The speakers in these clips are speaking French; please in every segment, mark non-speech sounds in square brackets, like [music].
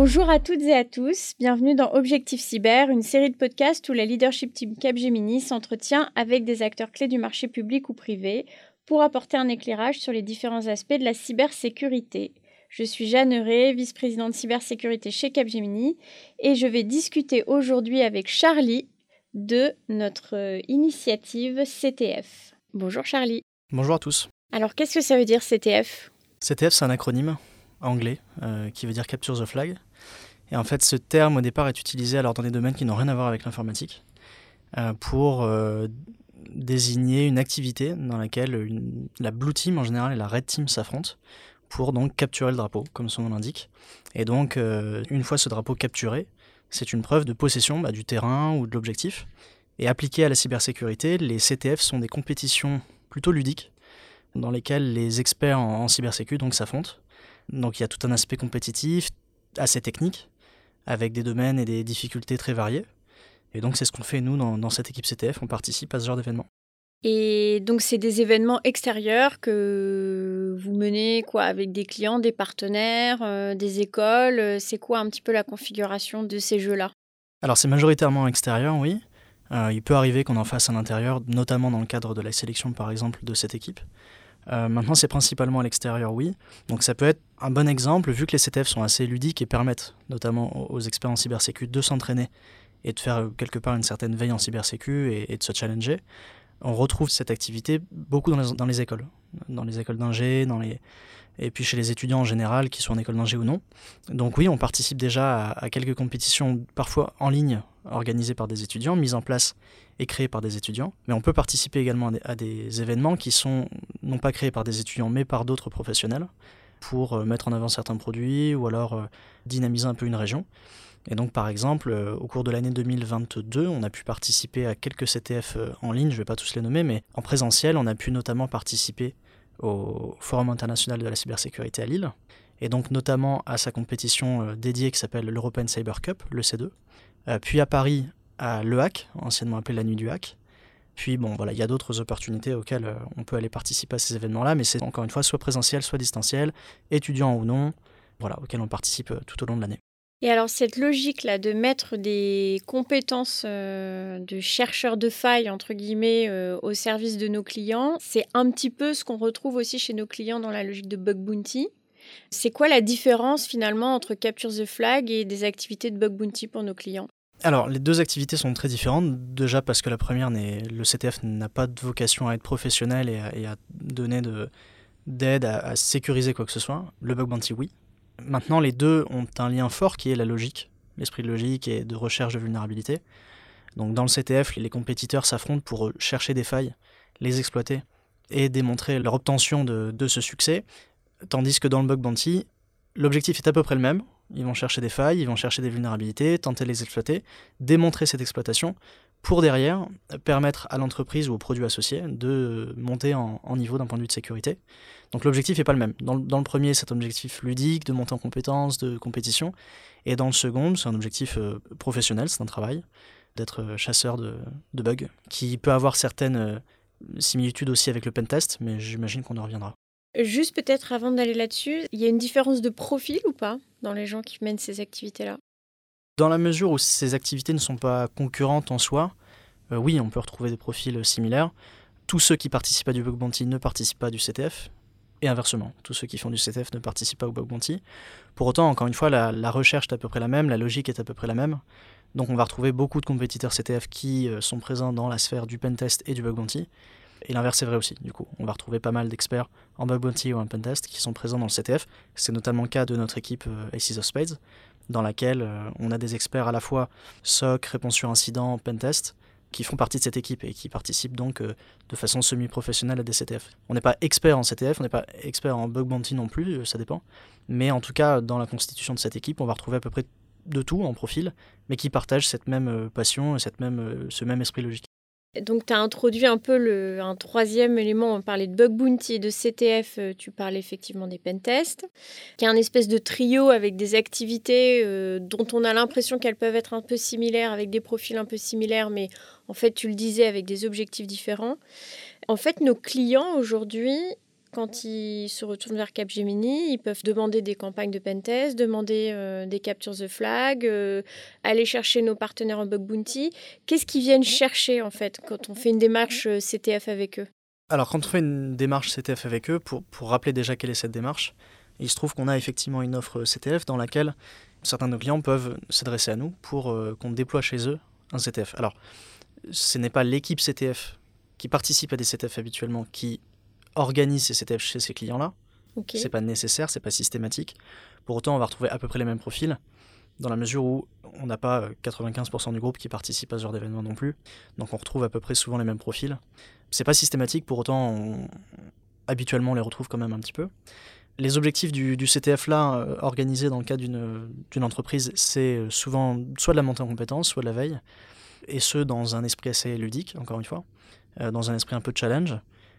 Bonjour à toutes et à tous, bienvenue dans Objectif Cyber, une série de podcasts où la leadership team Capgemini s'entretient avec des acteurs clés du marché public ou privé pour apporter un éclairage sur les différents aspects de la cybersécurité. Je suis Jeanne Euré, vice-présidente cybersécurité chez Capgemini, et je vais discuter aujourd'hui avec Charlie de notre euh, initiative CTF. Bonjour Charlie. Bonjour à tous. Alors qu'est-ce que ça veut dire CTF CTF, c'est un acronyme anglais euh, qui veut dire Capture the Flag. Et en fait, ce terme au départ est utilisé alors dans des domaines qui n'ont rien à voir avec l'informatique euh, pour désigner une activité dans laquelle la Blue Team en général et la Red Team s'affrontent pour donc capturer le drapeau, comme son nom l'indique. Et donc, euh, une fois ce drapeau capturé, c'est une preuve de possession bah, du terrain ou de l'objectif. Et appliqué à la cybersécurité, les CTF sont des compétitions plutôt ludiques, dans lesquelles les experts en, en cybersécurité donc s'affrontent. Donc il y a tout un aspect compétitif, assez technique, avec des domaines et des difficultés très variées. Et donc c'est ce qu'on fait nous dans, dans cette équipe CTF, on participe à ce genre d'événement. Et donc, c'est des événements extérieurs que vous menez quoi avec des clients, des partenaires, euh, des écoles. Euh, c'est quoi un petit peu la configuration de ces jeux-là? Alors, c'est majoritairement extérieur, oui. Euh, il peut arriver qu'on en fasse à l'intérieur, notamment dans le cadre de la sélection, par exemple, de cette équipe. Maintenant, c'est principalement à l'extérieur, oui. Donc, ça peut être un bon exemple, vu que les CTF sont assez ludiques et permettent, notamment aux experts en cybersécu, de s'entraîner et de faire quelque part une certaine veille en cybersécu et de se challenger on retrouve cette activité beaucoup dans les, dans les écoles, dans les écoles d'ingé, dans les et puis chez les étudiants en général, qui soient en école d'ingé ou non. Donc oui, on participe déjà à, quelques compétitions, parfois en ligne, organisées par des étudiants, mises en place et créées par des étudiants. Mais on peut participer également à des, événements qui sont non pas créés par des étudiants, mais par d'autres professionnels, pour euh, mettre en avant certains produits ou alors euh, dynamiser un peu une région. Et donc, par exemple, euh, au cours de l'année 2022, on a pu participer à quelques CTF en ligne, je ne vais pas tous les nommer, mais en présentiel, on a pu notamment participer au Forum international de la cybersécurité à Lille, et donc notamment à sa compétition euh, dédiée qui s'appelle l'European Cyber Cup, le C2, puis à Paris à Le Hack, anciennement appelé la Nuit du Hack. Puis bon, voilà, il y a d'autres opportunités auxquelles on peut aller participer à ces événements-là, mais c'est encore une fois soit présentiel, soit distanciel, étudiant ou non, voilà, auxquels on participe tout au long de l'année. Et alors cette logique-là de mettre des compétences euh, de chercheurs de failles, entre guillemets, euh, au service de nos clients, c'est un petit peu ce qu'on retrouve aussi chez nos clients dans la logique de bug bounty. C'est quoi la différence finalement entre Capture the Flag et des activités de bug bounty pour nos clients? Alors, les deux activités sont très différentes. Déjà parce que la première, le CTF n'a pas de vocation à être professionnel et à, donner d'aide à, à, sécuriser quoi que ce soit. Le bug bounty, oui. Maintenant, les deux ont un lien fort qui est la logique, l'esprit de logique et de recherche de vulnérabilité. Donc dans le CTF, les compétiteurs s'affrontent pour chercher des failles, les exploiter et démontrer leur obtention de, ce succès, tandis que dans le bug bounty, l'objectif est à peu près le même. Ils vont chercher des failles, ils vont chercher des vulnérabilités, tenter de les exploiter, démontrer cette exploitation, pour derrière permettre à l'entreprise ou au produit associé de monter en, niveau d'un point de vue de sécurité. Donc l'objectif n'est pas le même. Dans, le premier, c'est un objectif ludique, de monter en compétences, de compétition. Et dans le second, c'est un objectif euh, professionnel, c'est un travail, d'être euh, chasseur de, bugs, qui peut avoir certaines euh, similitudes aussi avec le pentest, mais j'imagine qu'on en reviendra. Juste peut-être avant d'aller là-dessus, il y a une différence de profil ou pas dans les gens qui mènent ces activités-là? Dans la mesure où ces activités ne sont pas concurrentes en soi, euh, oui, on peut retrouver des profils similaires. Tous ceux qui participent à du bug bounty ne participent pas du CTF, et inversement, tous ceux qui font du CTF ne participent pas au bug bounty. Pour autant, encore une fois, la, recherche est à peu près la même, la logique est à peu près la même. Donc on va retrouver beaucoup de compétiteurs CTF qui euh, sont présents dans la sphère du pentest et du bug bounty. Et l'inverse est vrai aussi, du coup. On va retrouver pas mal d'experts en bug bounty ou en pentest qui sont présents dans le CTF. C'est notamment le cas de notre équipe euh, Aces of Spades, dans laquelle euh, on a des experts à la fois SOC, réponse sur incident, pentest, qui font partie de cette équipe et qui participent donc euh, de façon semi-professionnelle à des CTF. On n'est pas expert en CTF, on n'est pas expert en bug bounty non plus, euh, ça dépend. Mais en tout cas, dans la constitution de cette équipe, on va retrouver à peu près de tout en profil, mais qui partagent cette même passion, cette même, ce même esprit logique. Donc, tu as introduit un peu le, un troisième élément. On parlait de bug bounty et de CTF. Euh, tu parlais effectivement des pentests, qui est un espèce de trio avec des activités euh, dont on a l'impression qu'elles peuvent être un peu similaires, avec des profils un peu similaires, mais en fait, tu le disais, avec des objectifs différents. En fait, nos clients aujourd'hui, quand ils se retournent vers Capgemini, ils peuvent demander des campagnes de pentest, demander euh, des captures de flag, euh, aller chercher nos partenaires en bug bounty. Qu'est-ce qu'ils viennent chercher en fait quand on fait une démarche euh, CTF avec eux? Alors quand on fait une démarche CTF avec eux, pour, pour rappeler déjà quelle est cette démarche, il se trouve qu'on a effectivement une offre CTF dans laquelle certains de nos clients peuvent s'adresser à nous pour qu'on déploie chez eux un CTF. Alors, ce n'est pas l'équipe CTF qui participe à des CTF habituellement qui organise ces CTF chez ces clients-là. Ce C'est pas nécessaire, c'est pas systématique. Pour autant, on va retrouver à peu près les mêmes profils, dans la mesure où on n'a pas 95% euh, du groupe qui participe à ce genre d'événement non plus. Donc on retrouve à peu près souvent les mêmes profils. C'est pas systématique, pour autant, habituellement on les retrouve quand même un petit peu. Les objectifs du, CTF là, euh, organisé dans le cadre d'une entreprise, c'est euh, souvent soit de la montée en compétences, soit de la veille, et ce dans un esprit assez ludique, encore une fois, dans un esprit un peu de challenge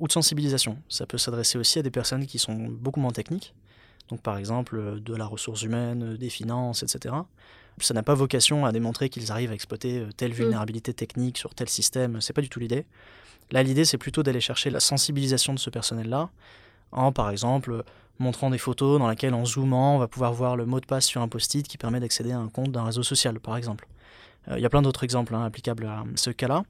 ou de sensibilisation. Ça peut s'adresser aussi à des personnes qui sont beaucoup moins techniques, donc par exemple euh, de la ressource humaine, euh, des finances, etc. Ça n'a pas vocation à démontrer qu'ils arrivent à exploiter euh, telle mm. vulnérabilité technique sur tel système, c'est pas du tout l'idée. Là, l'idée, c'est plutôt d'aller chercher la sensibilisation de ce personnel-là, en par exemple montrant des photos dans lesquelles en zoomant, on va pouvoir voir le mot de passe sur un post-it qui permet d'accéder à un compte d'un réseau social, par exemple. Il y a plein d'autres exemples hein, applicables à ce cas-là.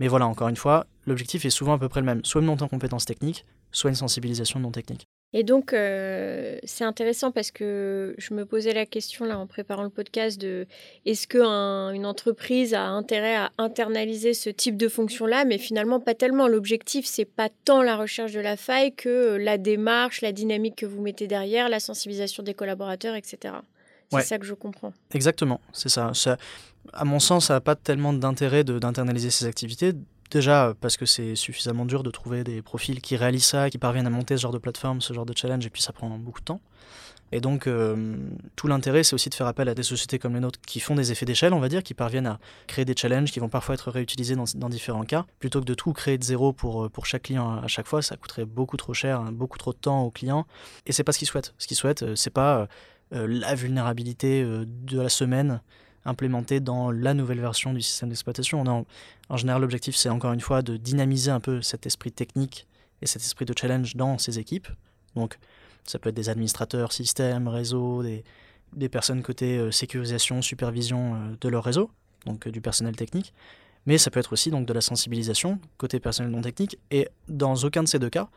Mais voilà, encore une fois, l'objectif est souvent à peu près le même, soit une montée en compétences techniques, soit une sensibilisation non technique. Et donc, euh, c'est intéressant parce que je me posais la question là en préparant le podcast de est-ce qu'une entreprise a intérêt à internaliser ce type de fonction-là, mais finalement pas tellement. L'objectif, c'est pas tant la recherche de la faille que la démarche, la dynamique que vous mettez derrière, la sensibilisation des collaborateurs, etc. C'est ça que je comprends. Exactement, c'est ça. ça. À mon sens, ça n'a pas tellement d'intérêt d'internaliser ces activités. Déjà parce que c'est suffisamment dur de trouver des profils qui réalisent ça, qui parviennent à monter ce genre de plateforme, ce genre de challenge, et puis ça prend beaucoup de temps. Et donc, euh, tout l'intérêt, c'est aussi de faire appel à des sociétés comme les nôtres qui font des effets d'échelle, on va dire, qui parviennent à créer des challenges qui vont parfois être réutilisés dans, dans, différents cas, plutôt que de tout créer de zéro pour, pour chaque client à chaque fois. Ça coûterait beaucoup trop cher, beaucoup trop de temps aux clients. Et c'est pas ce qu'ils souhaitent. Ce qu'ils souhaitent, euh, c'est pas euh, la vulnérabilité euh, de la semaine implémentée dans la nouvelle version du système d'exploitation. En, en, général, l'objectif, c'est encore une fois de dynamiser un peu cet esprit technique et cet esprit de challenge dans ces équipes. Donc, ça peut être des administrateurs, systèmes, réseaux, des, personnes côté euh, sécurisation, supervision de leur réseau, donc du personnel technique. Mais ça peut être aussi donc de la sensibilisation côté personnel non technique. Et dans aucun de ces deux cas,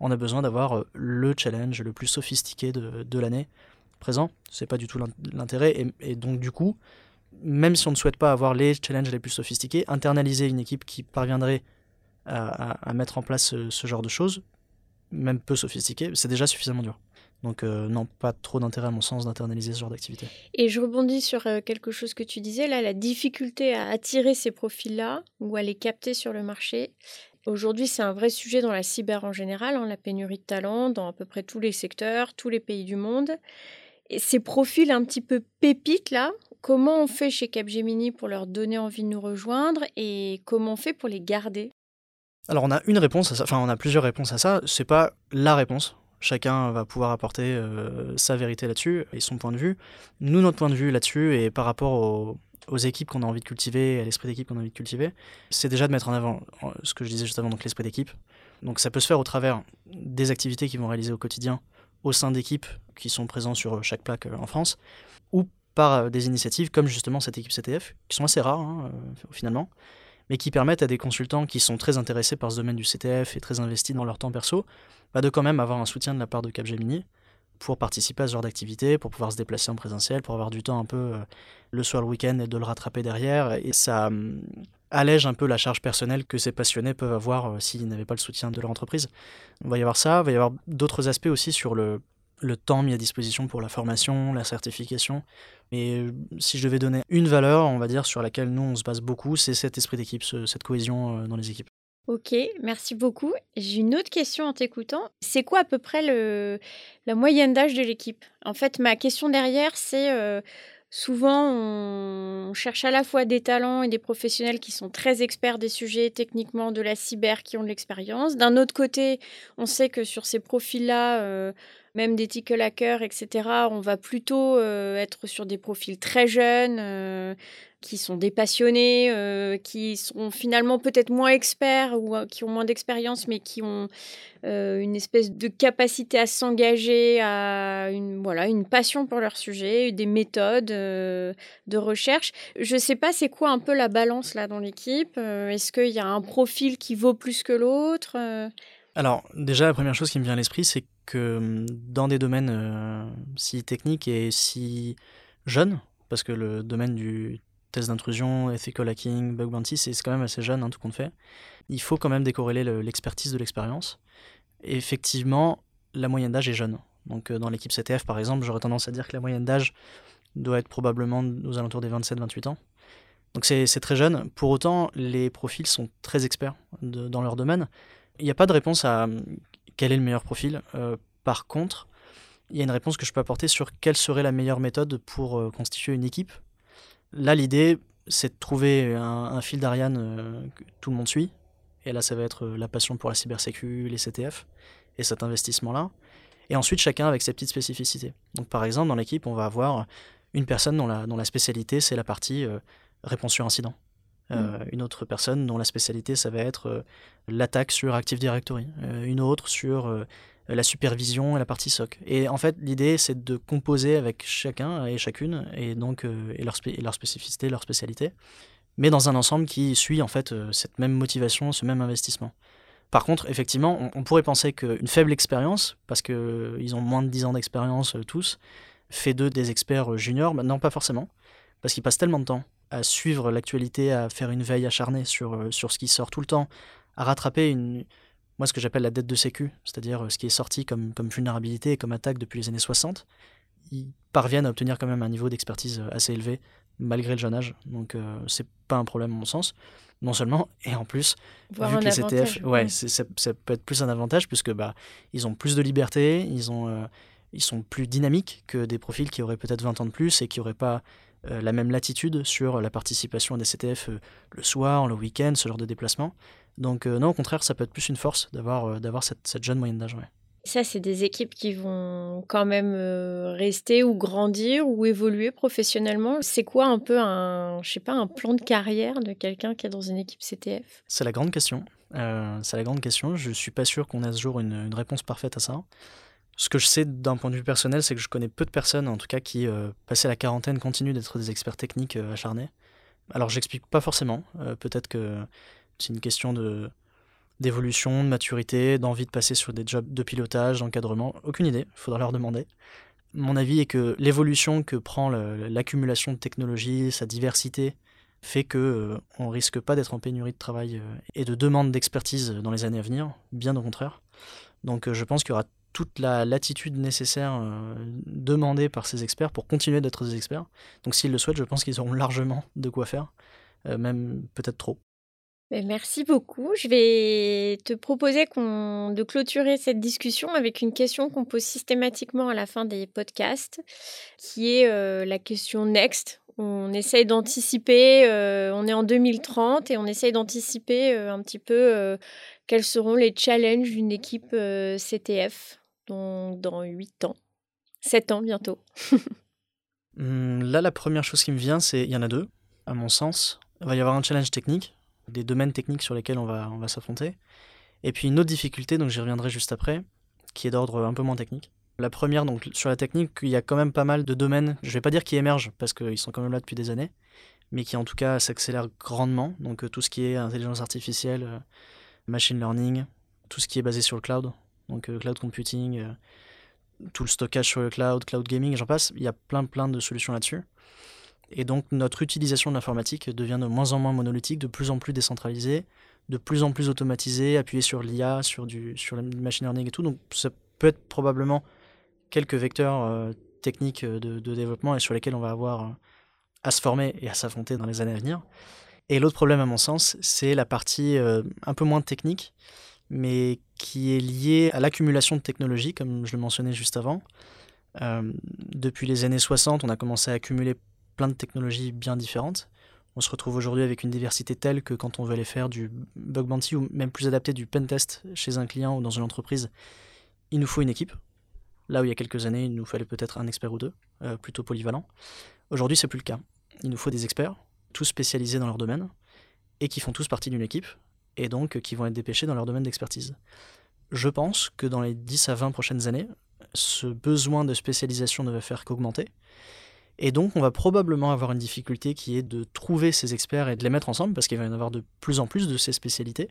on a besoin d'avoir le challenge le plus sophistiqué de l'année présent. C'est pas du tout l'intérêt. Et, donc, du coup, même si on ne souhaite pas avoir les challenges les plus sophistiqués, internaliser une équipe qui parviendrait à, mettre en place ce, genre de choses, même peu sophistiquées, c'est déjà suffisamment dur. Donc euh, non, pas trop d'intérêt à mon sens d'internaliser ce genre d'activité. Et je rebondis sur euh, quelque chose que tu disais là, la difficulté à attirer ces profils-là ou à les capter sur le marché. Aujourd'hui, c'est un vrai sujet dans la cyber en général, hein, la pénurie de talents dans à peu près tous les secteurs, tous les pays du monde ces profils un petit peu pépites là, comment on fait chez Capgemini pour leur donner envie de nous rejoindre et comment on fait pour les garder? Alors on a une réponse à ça, enfin on a plusieurs réponses à ça, c'est pas la réponse. Chacun va pouvoir apporter euh, sa vérité là-dessus et son point de vue. Nous, notre point de vue là-dessus et par rapport aux, aux équipes qu'on a envie de cultiver, à l'esprit d'équipe qu'on a envie de cultiver, c'est déjà de mettre en avant euh, ce que je disais juste avant, donc l'esprit d'équipe. Donc ça peut se faire au travers des activités qu'ils vont réaliser au quotidien au sein d'équipes qui sont présents sur chaque plaque euh, en France, ou par euh, des initiatives comme justement cette équipe CTF, qui sont assez rares hein, euh, finalement, mais qui permettent à des consultants qui sont très intéressés par ce domaine du CTF et très investis dans leur temps perso, bah, de quand même avoir un soutien de la part de Capgemini pour participer à ce genre d'activité, pour pouvoir se déplacer en présentiel, pour avoir du temps un peu le soir, le week-end et de le rattraper derrière. Et ça hum, allège un peu la charge personnelle que ces passionnés peuvent avoir s'ils n'avaient pas le soutien de leur entreprise. Il va y avoir ça, il va y avoir d'autres aspects aussi sur le le temps mis à disposition pour la formation, la certification. Mais euh, si je devais donner une valeur, on va dire, sur laquelle nous, on se base beaucoup, c'est cet esprit d'équipe, cette cohésion euh, dans les équipes. Ok, merci beaucoup. J'ai une autre question en t'écoutant. C'est quoi à peu près le, la moyenne d'âge de l'équipe? En fait, ma question derrière, c'est euh, souvent on cherche à la fois des talents et des professionnels qui sont très experts des sujets techniquement de la cyber, qui ont de l'expérience. D'un autre côté, on sait que sur ces profils-là, même d'éthical hacker, etc., on va plutôt être sur des profils très jeunes, qui sont des passionnés, euh, qui sont finalement peut-être moins experts ou euh, qui ont moins d'expérience, mais qui ont euh, une espèce de capacité à s'engager, à une, voilà, une passion pour leur sujet, des méthodes de recherche. Je ne sais pas, c'est quoi un peu la balance là dans l'équipe? Est-ce qu'il y a un profil qui vaut plus que l'autre? Alors, déjà, la première chose qui me vient à l'esprit, c'est que hum, dans des domaines si techniques et si jeunes, parce que le domaine du test d'intrusion, ethical hacking, bug bounty, c'est quand même assez jeune, hein, tout compte fait. Il faut quand même décorréler l'expertise de l'expérience. effectivement, la moyenne d'âge est jeune. Donc euh, dans l'équipe CTF, par exemple, j'aurais tendance à dire que la moyenne d'âge doit être probablement aux alentours des 27-28 ans. Donc c'est très jeune. Pour autant, les profils sont très experts dans leur domaine. Il n'y a pas de réponse à quel est le meilleur profil. Euh, par contre, il y a une réponse que je peux apporter sur quelle serait la meilleure méthode pour euh, constituer une équipe Là, l'idée, c'est de trouver un, fil d'Ariane euh, que tout le monde suit. Et là, ça va être la passion pour la cybersécu, les CTF, et cet investissement-là. Et ensuite, chacun avec ses petites spécificités. Donc, par exemple, dans l'équipe, on va avoir une personne dont la, dont la spécialité, c'est la partie réponse sur incident. Mmh. Une autre personne dont la spécialité, ça va être l'attaque sur Active Directory. une autre sur la supervision et la partie SOC. Et en fait, l'idée, c'est de composer avec chacun et chacune, et donc euh, et leur, leur, spécificité, leur spécialité, mais dans un ensemble qui suit en fait euh, cette même motivation, ce même investissement. Par contre, effectivement, on, pourrait penser qu'une faible expérience, parce qu'ils euh, ont moins de 10 ans d'expérience tous, fait d'eux des experts juniors. non, pas forcément, parce qu'ils passent tellement de temps à suivre l'actualité, à faire une veille acharnée sur, sur ce qui sort tout le temps, à rattraper une, moi ce que j'appelle la dette de sécu, c'est-à-dire euh, ce qui est sorti comme, comme vulnérabilité et comme attaque depuis les années 60, ils parviennent à obtenir quand même un niveau d'expertise euh, assez élevé malgré le jeune âge. Donc euh, c'est pas un problème à mon sens. Non seulement, et en plus, vu que les CTF, ouais, ça, peut être plus un avantage puisque bah, ils ont plus de liberté, ils, ont, ils sont plus dynamiques que des profils qui auraient peut-être 20 ans de plus et qui n'auraient pas la même latitude sur la participation à des CTF le soir, le week-end, ce genre de déplacement. Donc euh, non, au contraire, ça peut être plus une force d'avoir euh, d'avoir cette, cette, jeune moyenne d'âge. Ça, c'est des équipes qui vont quand même euh, rester ou grandir ou évoluer professionnellement. C'est quoi un peu un, je sais pas, un plan de carrière de quelqu'un qui est dans une équipe CTF C'est la grande question. c'est la grande question. Je suis pas sûr qu'on ait ce jour une, une, réponse parfaite à ça. Ce que je sais d'un point de vue personnel, c'est que je connais peu de personnes, en tout cas, qui, passé la quarantaine, continuent d'être des experts techniques acharnés. Alors, j'explique pas forcément. Peut-être que c'est une question d'évolution, de maturité, d'envie de passer sur des jobs de pilotage, d'encadrement. Aucune idée, il faudra leur demander. Mon avis est que l'évolution que prend l'accumulation de technologies, sa diversité, fait que euh, on risque pas d'être en pénurie de travail euh, et de demande d'expertise dans les années à venir, bien au contraire. Donc euh, je pense qu'il y aura toute la latitude nécessaire demandée par ces experts pour continuer d'être des experts. Donc s'ils le souhaitent, je pense qu'ils auront largement de quoi faire, même peut-être trop. Ben, merci beaucoup. Je vais te proposer de clôturer cette discussion avec une question qu'on pose systématiquement à la fin des podcasts, qui est euh, la question next. On essaye d'anticiper, euh, on est en 2030 et on essaye d'anticiper euh, un petit peu quels seront les challenges d'une équipe CTF dans, dans 8 ans, 7 ans bientôt. [laughs] Hum, là, la première chose qui me vient, c'est il y en a deux, à mon sens. Il va y avoir un challenge technique des domaines techniques sur lesquels on va, on va s'affronter. Et puis une autre difficulté, donc j'y reviendrai juste après, qui est d'ordre un peu moins technique. La première, donc sur la technique, il y a quand même pas mal de domaines, je vais pas dire qui émergent, parce qu'ils sont quand même là depuis des années, mais qui en tout cas s'accélèrent grandement. Donc euh, tout ce qui est intelligence artificielle, euh, machine learning, tout ce qui est basé sur le cloud, donc euh, cloud computing, tout le stockage sur le cloud, cloud gaming, j'en passe, il y a plein plein de solutions là-dessus. Et donc notre utilisation de l'informatique devient de moins en moins monolithique, de plus en plus décentralisée, de plus en plus automatisée, appuyée sur l'IA, sur, du, sur le machine learning et tout. Donc ça peut être probablement quelques vecteurs euh, techniques de, développement et sur lesquels on va avoir euh, à se former et à s'affronter dans les années à venir. Et l'autre problème à mon sens, c'est la partie euh, un peu moins technique, mais qui est liée à l'accumulation de technologies, comme je le mentionnais juste avant. depuis les années 60, on a commencé à accumuler plein de technologies bien différentes. On se retrouve aujourd'hui avec une diversité telle que quand on veut aller faire du bug bounty ou même plus adapté du pen test chez un client ou dans une entreprise, il nous faut une équipe. Là où il y a quelques années, il nous fallait peut-être un expert ou deux, euh, plutôt polyvalent. Aujourd'hui, c'est plus le cas. Il nous faut des experts, tous spécialisés dans leur domaine, et qui font tous partie d'une équipe, et donc qui vont être dépêchés dans leur domaine d'expertise. Je pense que dans les 10 à 20 prochaines années, ce besoin de spécialisation ne va faire qu'augmenter. Et donc, on va probablement avoir une difficulté qui est de trouver ces experts et de les mettre ensemble, parce qu'il va y en avoir de plus en plus de ces spécialités.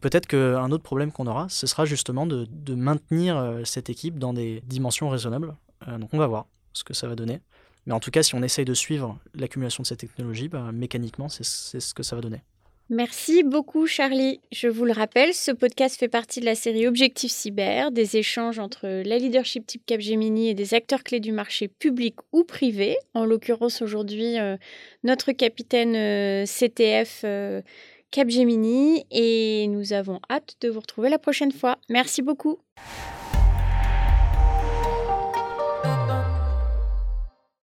Peut-être qu'un autre problème qu'on aura, ce sera justement de, maintenir euh, cette équipe dans des dimensions raisonnables. Euh, donc, on va voir ce que ça va donner. Mais en tout cas, si on essaye de suivre l'accumulation de ces technologies, bah, mécaniquement, c'est ce que ça va donner. Merci beaucoup Charlie. Je vous le rappelle, ce podcast fait partie de la série Objectif Cyber, des échanges entre la leadership type Capgemini et des acteurs clés du marché public ou privé. En l'occurrence aujourd'hui, euh, notre capitaine euh, CTF euh, Capgemini et nous avons hâte de vous retrouver la prochaine fois. Merci beaucoup.